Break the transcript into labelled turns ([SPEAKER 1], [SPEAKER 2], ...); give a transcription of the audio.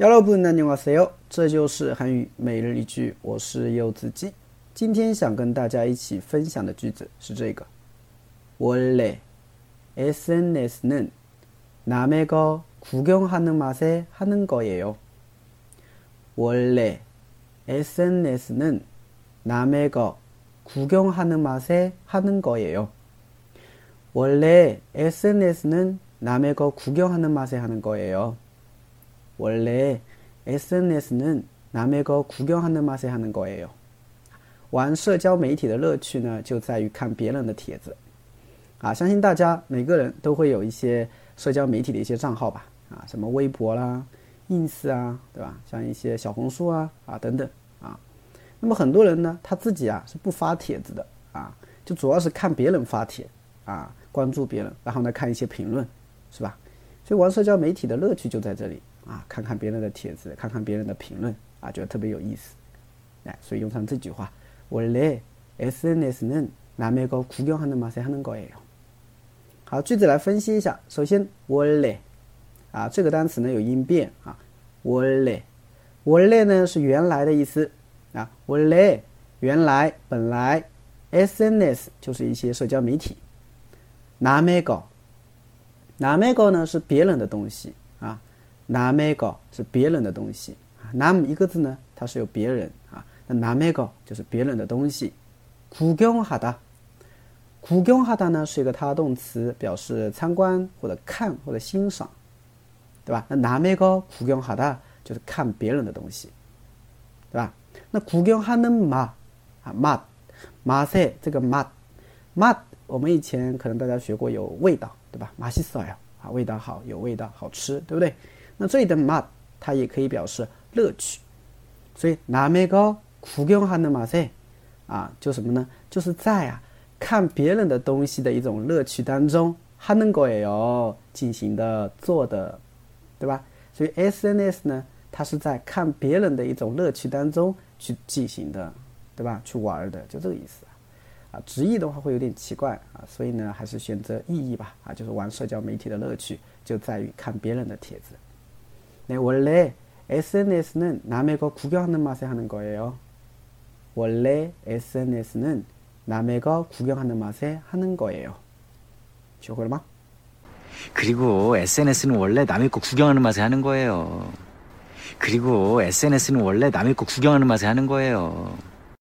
[SPEAKER 1] 여러분 안녕하세요. 这就是韩语每日一句，我是柚子鸡。今天想跟大家一起分享的句子是这个：원래 SNS는 남의 거 구경하는 맛에 하는 거예요. 원래 SNS는 남의 거 구경하는 맛에 하는 거예요. 원래 SNS는 남의 거 구경하는 맛에 하는 거예요. 원래 SNS는 남의 거 구경하는 맛에 하는 거예요. 玩社交媒体的乐趣呢，就在于看别人的帖子。啊，相信大家每个人都会有一些社交媒体的一些账号吧？啊，什么微博啦、ins 啊，对吧？像一些小红书啊啊等等啊。那么很多人呢，他自己啊是不发帖子的啊，就主要是看别人发帖啊，关注别人，然后呢看一些评论，是吧？所以玩社交媒体的乐趣就在这里。 啊，看看别人的帖子，看看别人的评论，啊，觉得特别有意思，哎，所以用上这句话，원래 SNS 는남의거구경하는맛에하는거예 요。 好，句子来分析一下。首先，원 래， 啊，这个单词呢有音变啊，원 래， 원래呢是原来的意思啊，원 래， 原来，本来，SNS 就是一些社交媒体，남의 거， 남의거呢是别人的东西啊。 남의 거， 是别人的东西啊。남一个字呢，它是有别人啊。那남의거就是别人的东西。구경하 다， 구경하다呢是一个他动词，表示参观或者看或者欣赏，对吧？那남의거구경하다就是看别人的东西，对吧？那구경하는맛啊，맛맛에这个맛맛我们以前可能大家学过有味道，对吧？맛있어요啊，味道好，有味道，好吃，对不对？ 那这里的 맛， 它也可以表示乐趣，所以남의거구경하는맛에啊，就什么呢？就是在啊看别人的东西的一种乐趣当中，하는거예요进行的做的，对吧？所以 SNS 呢，它是在看别人的一种乐趣当中去进行的，对吧？去玩的，就这个意思啊。直译的话会有点奇怪啊，所以呢，还是选择意译吧啊，就是玩社交媒体的乐趣就在于看别人的帖子。 네, 원래 SNS는 남의 거 구경하는 맛에 하는 거예요. 원래 SNS는 남의 거 구경하는 맛에 하는 거예요. 쇼그르마?
[SPEAKER 2] 그리고 SNS는 원래 남의 거 구경하는 맛에 하는 거예요. 그리고 SNS는 원래 남의 거 구경하는 맛에 하는 거예요.